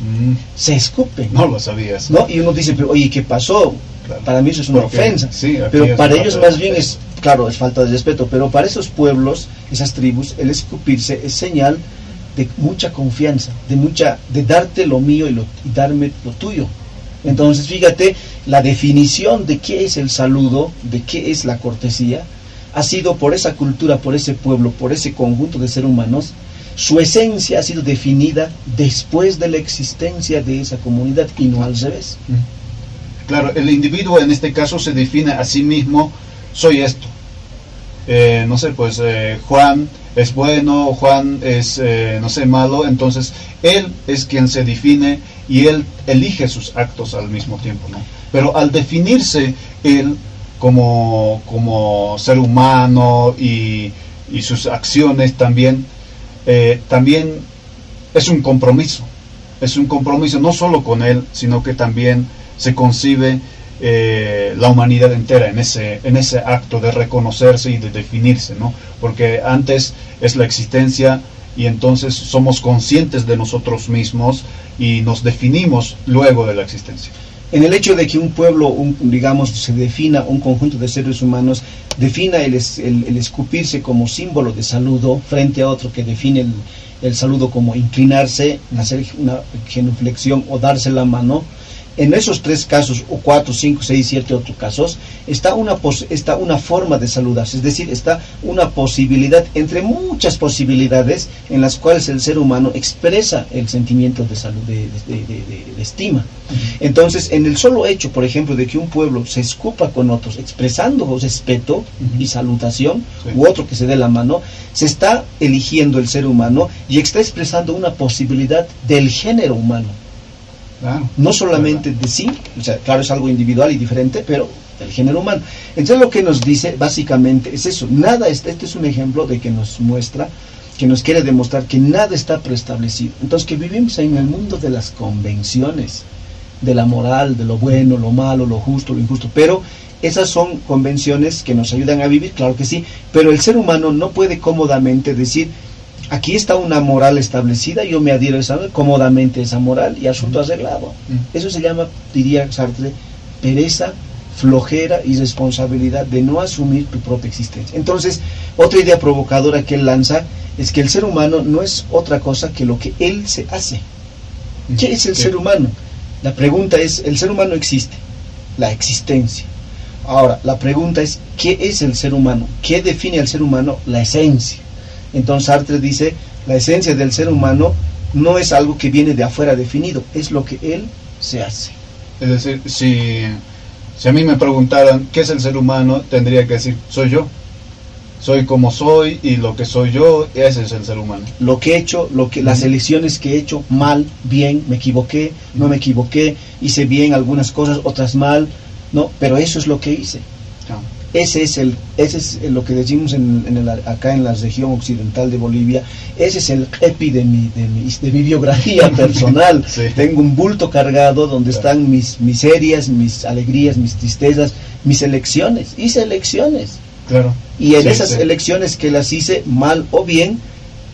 Mm. Se escupen. No lo sabías. ¿no? Y uno dice, pero, oye, ¿qué pasó? Para mí eso es una ofensa. pero para ellos más bien es, claro, es falta de respeto. Pero para esos pueblos, esas tribus, el escupirse es señal de mucha confianza, de mucha, de darte lo mío y, lo, y darme lo tuyo. Entonces, fíjate, la definición de qué es el saludo, de qué es la cortesía, ha sido por esa cultura, por ese pueblo, por ese conjunto de seres humanos, su esencia ha sido definida después de la existencia de esa comunidad y no al revés. Claro, el individuo en este caso se define a sí mismo, soy esto. Eh, no sé, pues eh, Juan es bueno, Juan es, eh, no sé, malo, entonces él es quien se define y él elige sus actos al mismo tiempo, ¿no? Pero al definirse él como, como ser humano y, sus acciones también, también es un compromiso, es un compromiso no solo con él, sino que también se concibe eh, la humanidad entera en ese, en ese acto de reconocerse y de definirse, ¿no? Porque antes es la existencia y entonces somos conscientes de nosotros mismos y nos definimos luego de la existencia. En el hecho de que un pueblo, un, digamos, se defina, un conjunto de seres humanos, defina el, el, escupirse como símbolo de saludo frente a otro que define el, el saludo como inclinarse, hacer una genuflexión o darse la mano, en esos tres casos, o cuatro, cinco, seis, siete otros casos, está una, está una forma de saludarse, es decir, está una posibilidad, entre muchas posibilidades, en las cuales el ser humano expresa el sentimiento de salud, de, estima. Entonces, en el solo hecho, por ejemplo, de que un pueblo se escupa con otros, expresando respeto y salutación, u otro que se dé la mano, se está eligiendo el ser humano y está expresando una posibilidad del género humano no solamente de sí, o sea, claro, es algo individual y diferente, pero del género humano. Entonces lo que nos dice básicamente es eso, nada, este, este es un ejemplo de que nos muestra, que nos quiere demostrar que nada está preestablecido. Entonces que vivimos en el mundo de las convenciones, de la moral, de lo bueno, lo malo, lo justo, lo injusto, pero esas son convenciones que nos ayudan a vivir, claro que sí, pero el ser humano no puede cómodamente decir, aquí está una moral establecida, yo me adhiero esa, cómodamente a esa moral y asunto arreglado. Eso se llama, diría Sartre, pereza, flojera y responsabilidad de no asumir tu propia existencia. Entonces, otra idea provocadora que él lanza es que el ser humano no es otra cosa que lo que él se hace. ¿Qué es el ser humano? La pregunta es, ¿el ser humano existe? La existencia. Ahora, la pregunta es, ¿qué es el ser humano? ¿Qué define al ser humano? La esencia. Entonces Sartre dice, la esencia del ser humano no es algo que viene de afuera definido, es lo que él se hace. Es decir, si, si a mí me preguntaran qué es el ser humano, tendría que decir, soy yo. Soy como soy y lo que soy yo, ese es el ser humano. Lo que he hecho, lo que, las elecciones que he hecho, mal, bien, me equivoqué, no me equivoqué, hice bien algunas cosas, otras mal, no, pero eso es lo que hice. Ese es, el, ese es lo que decimos en, acá en la región occidental de Bolivia. Ese es el epi de mi, de mi, de mi biografía *laughs* personal. Tengo un bulto cargado donde están mis miserias, mis alegrías, mis tristezas, mis elecciones. Hice elecciones. Claro. Y en esas elecciones que las hice mal o bien,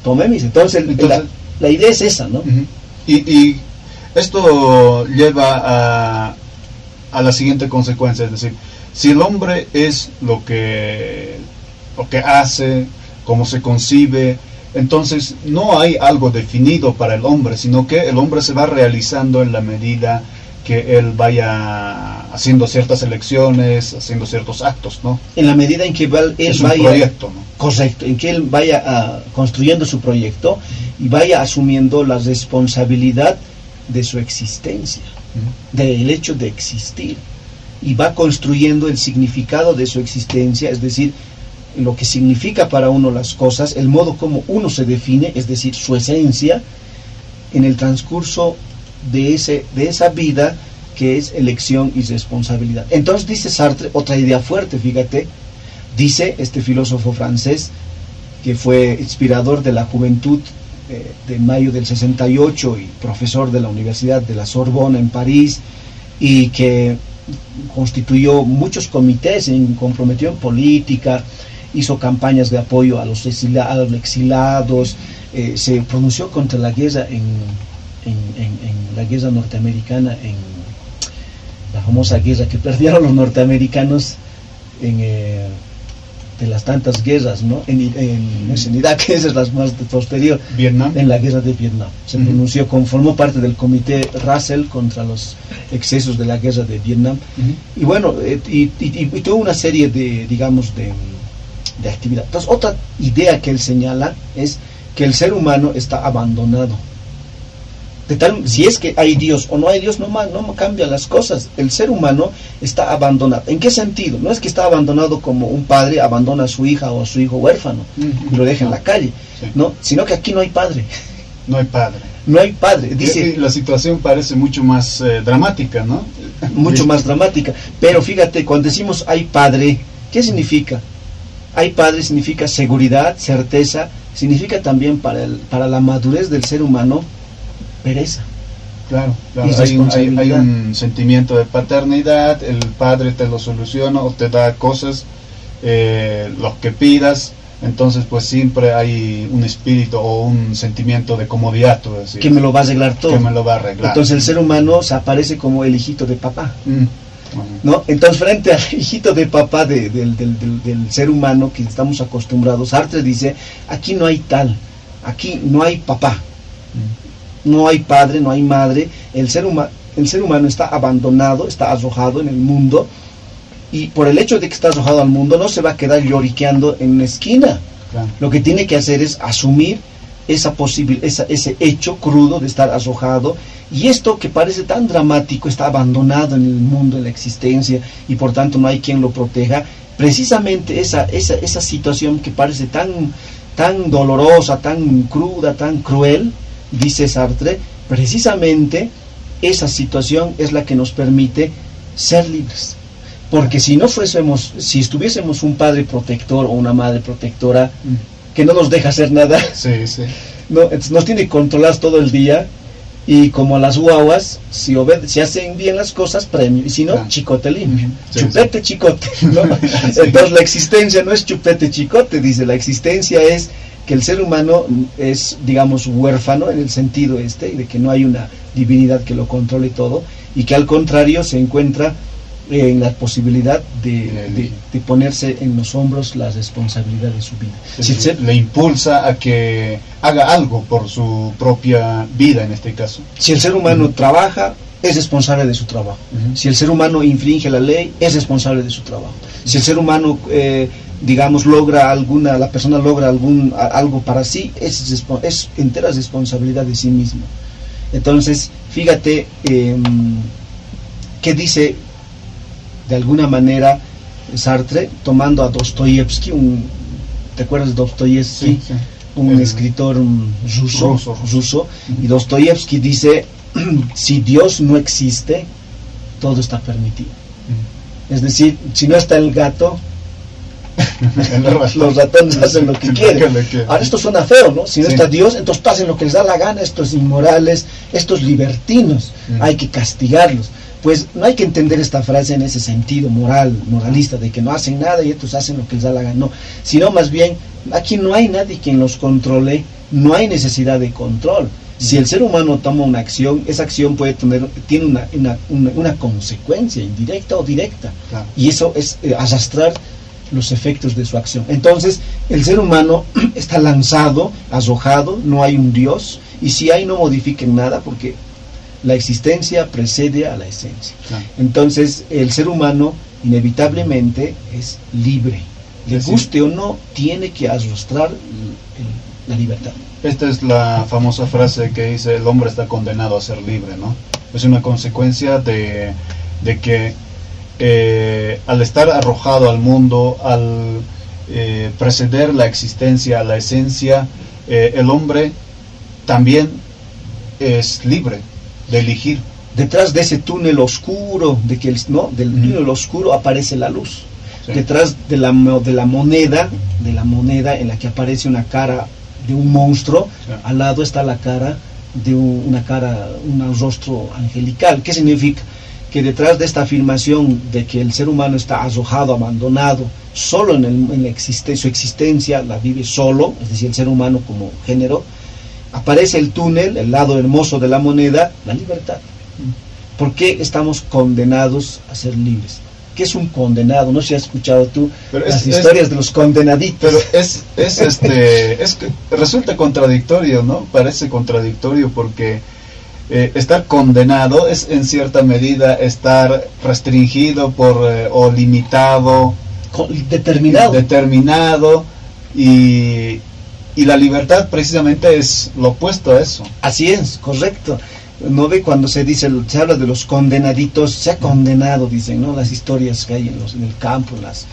tomé mis. Entonces, la, idea es esa, ¿no? y, y, esto lleva a, a la siguiente consecuencia, es decir, si el hombre es lo que, lo que hace, cómo se concibe, entonces no hay algo definido para el hombre, sino que el hombre se va realizando en la medida que él vaya haciendo ciertas elecciones, haciendo ciertos actos, ¿no? En la medida en que él vaya... proyecto, ¿no? Correcto, en que él vaya ah, construyendo su proyecto y vaya asumiendo la responsabilidad de su existencia, del hecho de existir y va construyendo el significado de su existencia, es decir, lo que significa para uno las cosas, el modo como uno se define, es decir, su esencia, en el transcurso de, ese, de esa vida que es elección y responsabilidad. Entonces dice Sartre otra idea fuerte, fíjate, dice este filósofo francés que fue inspirador de la juventud eh, de mayo del 68 y profesor de la Universidad de la Sorbona en París y que constituyó muchos comités, se comprometió en política, hizo campañas de apoyo a los, exilados, eh, se pronunció contra la guerra en, la guerra norteamericana, en la famosa guerra que *laughs* perdieron los norteamericanos en, eh, de las tantas guerras, ¿no? En, en, Irak, *laughs* que es la más posterior, Vietnam. en la guerra de Vietnam. Se pronunció, conformó parte del comité Russell contra los excesos de la guerra de Vietnam. Y bueno, eh, y, tuvo una serie de, digamos, de, de actividades. Entonces, otra idea que él señala es que el ser humano está abandonado si es que hay Dios o no hay Dios, no, no cambian las cosas. El ser humano está abandonado. ¿En qué sentido? No es que está abandonado como un padre abandona a su hija o a su hijo huérfano y lo deja en la calle, no, sino que aquí no hay padre. No hay padre. No hay padre. Dice, la situación parece mucho más eh, dramática, ¿no? Mucho más dramática. Pero fíjate, cuando decimos hay padre, ¿qué significa? Hay padre significa seguridad, certeza, significa también para, el, para la madurez del ser humano pereza. Claro, Hay, un, sentimiento de paternidad, el padre te lo soluciona o te da cosas, eh, los que pidas, entonces pues siempre hay un espíritu o un sentimiento de comodidad. que me lo va a arreglar todo. Que me lo va a arreglar. Entonces el ser humano se aparece como el hijito de papá. Mm, ¿No? Entonces, frente al *laughs* hijito de papá del, ser humano que estamos acostumbrados, Sartre dice, aquí no hay tal, aquí no hay papá, no hay padre, no hay madre, el ser humano, el ser humano está abandonado, está arrojado en el mundo, y por el hecho de que está arrojado al mundo no se va a quedar lloriqueando en una esquina. Lo que tiene que hacer es asumir esa esa, ese hecho crudo de estar arrojado y esto que parece tan dramático está abandonado en el mundo, en la existencia y por tanto no hay quien lo proteja. Precisamente esa, esa, esa situación que parece tan, tan dolorosa, tan cruda, tan cruel, dice Sartre, precisamente esa situación es la que nos permite ser libres. Porque si no fuésemos, si estuviésemos un padre protector o una madre protectora mm. que no nos deja hacer nada, *laughs* No, nos tiene controlados todo el día y como las guaguas, si, si hacen bien las cosas, premio, y si no, chicote limpio, chupete chicote. *laughs* Entonces la existencia no es chupete chicote, dice, la existencia es que el ser humano es, digamos, huérfano en el sentido este, de que no hay una divinidad que lo controle todo, y que al contrario se encuentra en la posibilidad de, ponerse en los hombros la responsabilidad de su vida. Si le impulsa a que haga algo por su propia vida en este caso. Si el ser humano trabaja, es responsable de su trabajo. Si el ser humano infringe la ley, es responsable de su trabajo. Si el ser humano, eh, digamos, logra alguna, la persona logra algún, algo para sí, es, es entera responsabilidad de sí mismo. Entonces, fíjate eh, qué dice de alguna manera Sartre, tomando a Dostoyevsky, un, ¿te acuerdas de Dostoyevsky? Un escritor ruso, ruso, y Dostoyevsky dice, *clears throat* si Dios no existe, todo está permitido. Es decir, si no está el gato, *laughs* los ratones hacen lo que quieren. Ahora esto suena feo, ¿no? Si no está Dios, entonces hacen lo que les da la gana, estos inmorales, estos libertinos, hay que castigarlos. Pues no hay que entender esta frase en ese sentido moral, moralista, de que no hacen nada y estos hacen lo que les da la gana, no, sino más bien, aquí no hay nadie quien los controle, no hay necesidad de control. Si el ser humano toma una acción, esa acción puede tener, tiene una, una, consecuencia indirecta o directa, y eso es eh, arrastrar los efectos de su acción. Entonces, el ser humano *clears throat* está lanzado, arrojado, no hay un Dios, y si hay no modifiquen nada, porque la existencia precede a la esencia. Entonces, el ser humano inevitablemente es libre. Le guste o no, tiene que arrostrar la libertad. Esta es la famosa frase que dice, el hombre está condenado a ser libre, ¿no? Es una consecuencia de, que eh, al estar arrojado al mundo, al eh, preceder la existencia a la esencia, eh, el hombre también es libre de elegir. Detrás de ese túnel oscuro, de que el, ¿no? del túnel oscuro aparece la luz. Detrás de la, de la moneda, de la moneda en la que aparece una cara de un monstruo, al lado está la cara de una cara, un rostro angelical. ¿Qué significa? Que detrás de esta afirmación de que el ser humano está arrojado, abandonado, solo en, el, en la su existencia la vive solo, es decir, el ser humano como género, aparece el túnel, el lado hermoso de la moneda, la libertad. ¿Por qué estamos condenados a ser libres? ¿Qué es un condenado? No sé si has escuchado tú las historias de los condenaditos. Pero es, es este, es que resulta contradictorio, ¿no? Parece contradictorio porque eh, estar condenado es en cierta medida estar restringido por eh, o limitado, determinado, determinado y, y la libertad precisamente es lo opuesto a eso. Así es, correcto. No ve cuando se dice, se habla de los condenaditos, se ha condenado, dicen, ¿no? Las historias que hay en, los, en el campo, en, las,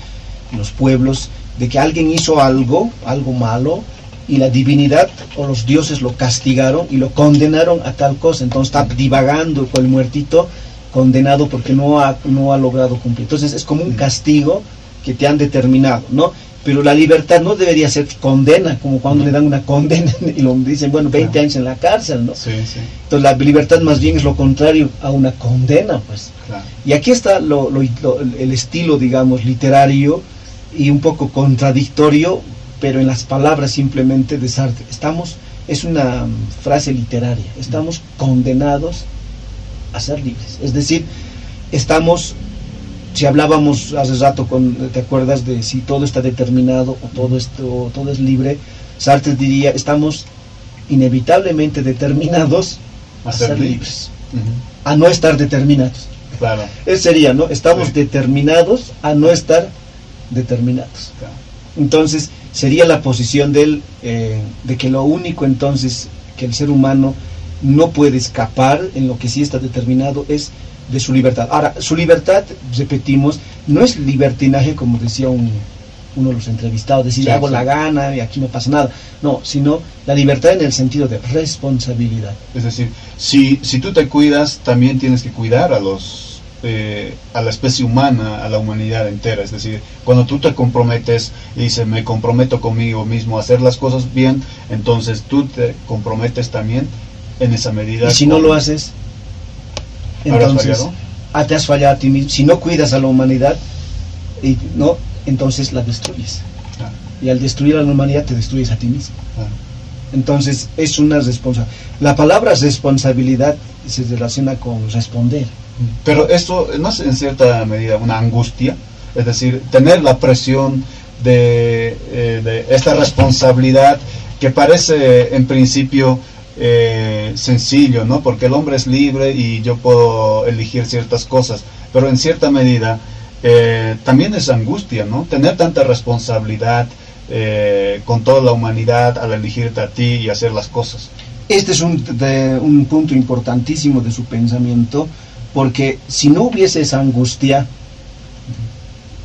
en los pueblos, de que alguien hizo algo, algo malo, y la divinidad o los dioses lo castigaron y lo condenaron a tal cosa. Entonces está divagando con el muertito, condenado porque no ha, no ha logrado cumplir. Entonces es como un castigo que te han determinado, ¿no? pero la libertad no debería ser condena, como cuando le dan una condena *laughs* y lo dicen, bueno, 20 años en la cárcel, ¿no? Entonces la libertad más bien es lo contrario a una condena, pues. Y aquí está el estilo, digamos, literario y un poco contradictorio, pero en las palabras simplemente de Sartre. Estamos, es una frase literaria, estamos condenados a ser libres. Es decir, estamos si hablábamos hace rato, con, ¿te acuerdas de si todo está determinado o todo, esto, todo es libre? Sartre diría, estamos inevitablemente determinados a, ser, libres. a no estar determinados. Claro. Ese sería, ¿no? Estamos determinados a no estar determinados. Entonces, sería la posición del, eh, de que lo único entonces que el ser humano no puede escapar en lo que sí está determinado es de su libertad. Ahora, su libertad, repetimos, no es libertinaje como decía un, uno de los entrevistados, decir hago la gana y aquí no pasa nada. No, sino la libertad en el sentido de responsabilidad. Es decir, si, si tú te cuidas, también tienes que cuidar a los eh, a la especie humana, a la humanidad entera. Es decir, cuando tú te comprometes y dices, me comprometo conmigo mismo a hacer las cosas bien, entonces tú te comprometes también en esa medida. Y si no lo haces, entonces ah, te has fallado a ti mismo. Si no cuidas a la humanidad, y, no, entonces la destruyes. Y al destruir a la humanidad te destruyes a ti mismo. Entonces es una responsabilidad. La palabra responsabilidad se relaciona con responder. Pero eso no es en cierta medida una angustia, es decir, tener la presión de, eh, esta responsabilidad que parece en principio eh, sencillo, ¿no? Porque el hombre es libre y yo puedo elegir ciertas cosas, pero en cierta medida eh, también es angustia, ¿no? Tener tanta responsabilidad con toda la humanidad al elegirte a ti y hacer las cosas. Este es un, un punto importantísimo de su pensamiento porque si no hubiese esa angustia,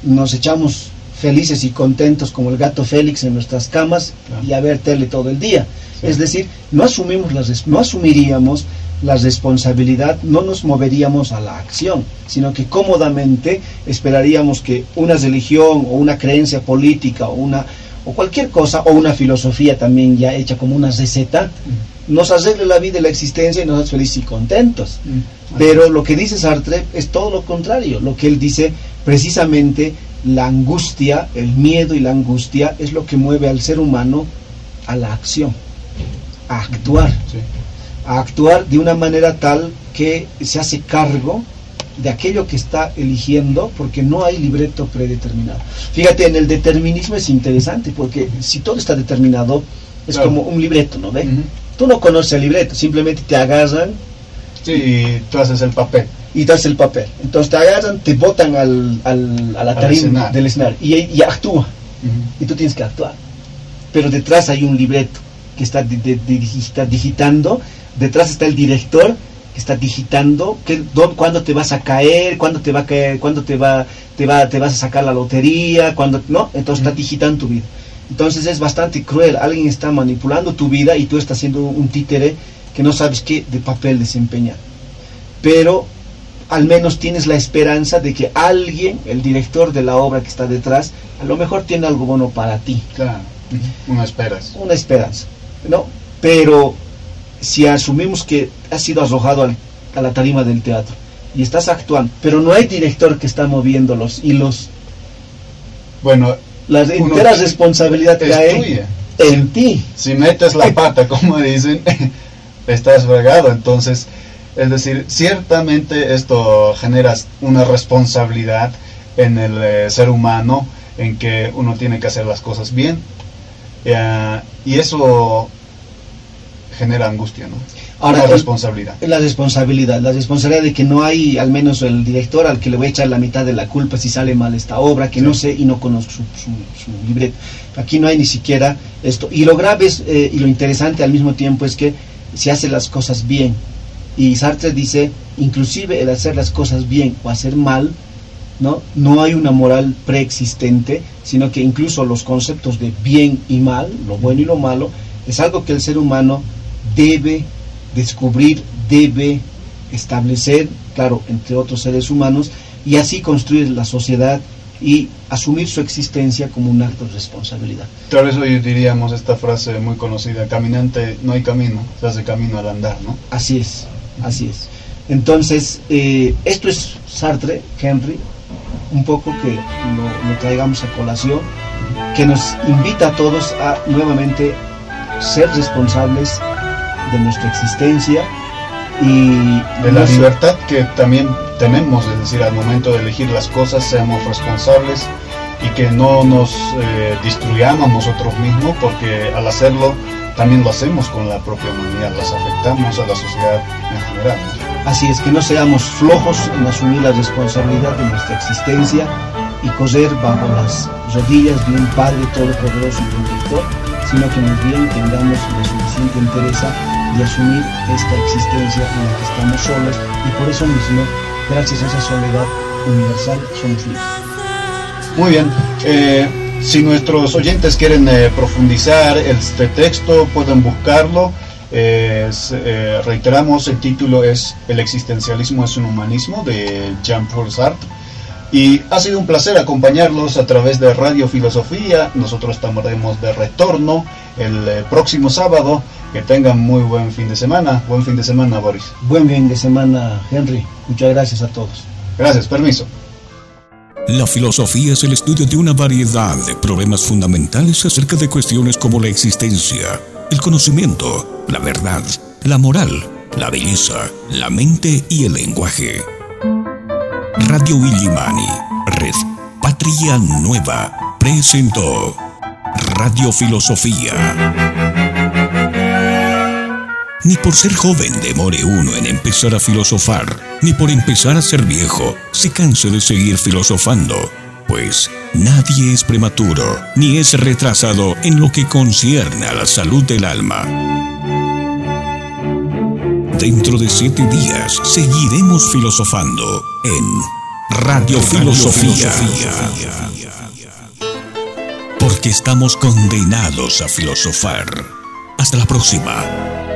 nos echamos felices y contentos como el gato Félix en nuestras camas y a ver tele todo el día. Es decir, no, asumimos las, no asumiríamos la responsabilidad, no nos moveríamos a la acción, sino que cómodamente esperaríamos que una religión o una creencia política o, una, o cualquier cosa, o una filosofía también ya hecha como una receta, nos arregle la vida y la existencia y nos hace felices y contentos. Mm. Pero lo que dice Sartre es todo lo contrario. Lo que él dice, precisamente, la angustia, el miedo y la angustia es lo que mueve al ser humano a la acción, a actuar. A actuar de una manera tal que se hace cargo de aquello que está eligiendo porque no hay libreto predeterminado. Fíjate, en el determinismo es interesante porque si todo está determinado es como un libreto, ¿no ve? Tú no conoces el libreto, simplemente te agarran. Sí, y tú haces el papel. Y haces el papel. Entonces te agarran, te botan al, al, a la tarima del escenario y, y actúa. Y tú tienes que actuar. Pero detrás hay un libreto que está, digitando. Detrás está el director que está digitando que, cuándo te vas a caer, cuándo te va a caer, cuándo te va, te va, te vas a sacar la lotería, cuándo no. Entonces está digitando tu vida. Entonces es bastante cruel. Alguien está manipulando tu vida y tú estás siendo un títere que no sabes qué de papel desempeñar. Pero al menos tienes la esperanza de que alguien, el director de la obra que está detrás, a lo mejor tiene algo bueno para ti. Claro, una esperanza. Una esperanza, ¿no? Pero si asumimos que has sido arrojado a la tarima del teatro y estás actuando, pero no hay director que está moviendo los hilos. Bueno, la entera responsabilidad cae en ti. Si metes la pata, *laughs* como dicen, *laughs* estás fregado. Entonces, es decir, ciertamente esto genera una responsabilidad en el eh, ser humano, en que uno tiene que hacer las cosas bien. Eh, y eso genera angustia, ¿no? Ahora, la responsabilidad. La responsabilidad, la responsabilidad de que no hay, al menos el director al que le voy a echar la mitad de la culpa si sale mal esta obra, que no sé y no conozco su, su, libreto. Aquí no hay ni siquiera esto. Y lo grave es, eh, y lo interesante al mismo tiempo es que se hace las cosas bien. Y Sartre dice, inclusive el hacer las cosas bien o hacer mal, ¿no? No hay una moral preexistente, sino que incluso los conceptos de bien y mal, lo bueno y lo malo, es algo que el ser humano debe descubrir, debe establecer, claro, entre otros seres humanos, y así construir la sociedad y asumir su existencia como un acto de responsabilidad. Claro, eso diríamos esta frase muy conocida, caminante no hay camino, se hace camino al andar, ¿no? Así es, así es. Entonces, eh, esto es Sartre, Henry, un poco que lo, lo traigamos a colación, que nos invita a todos a nuevamente ser responsables de nuestra existencia y de la libertad que también tenemos, es decir, al momento de elegir las cosas seamos responsables y que no nos eh, destruyamos nosotros mismos porque al hacerlo también lo hacemos con la propia humanidad, las afectamos a la sociedad en general. Así es que no seamos flojos en asumir la responsabilidad de nuestra existencia y correr bajo las rodillas de un Padre Todopoderoso y Protector, sino que más bien tengamos la suficiente entereza de asumir esta existencia en la que estamos solos y por eso mismo, gracias a esa soledad universal, somos libres. Muy bien. Eh, si nuestros oyentes quieren eh, profundizar este texto, pueden buscarlo. Eh, reiteramos, el título es El existencialismo es un humanismo de Jean-Paul Sartre. Y ha sido un placer acompañarlos a través de Radio Filosofía. Nosotros estaremos de retorno el próximo sábado. Que tengan muy buen fin de semana. Buen fin de semana, Boris. Buen fin de semana, Henry. Muchas gracias a todos. Gracias, permiso. La filosofía es el estudio de una variedad de problemas fundamentales acerca de cuestiones como la existencia, el conocimiento, la verdad, la moral, la belleza, la mente y el lenguaje. Radio Willimani, Red Patria Nueva, presentó Radio Filosofía. Ni por ser joven demore uno en empezar a filosofar, ni por empezar a ser viejo se canse de seguir filosofando, pues nadie es prematuro ni es retrasado en lo que concierne a la salud del alma. Dentro de siete días seguiremos filosofando en Radio Filosofía. Porque estamos condenados a filosofar. Hasta la próxima.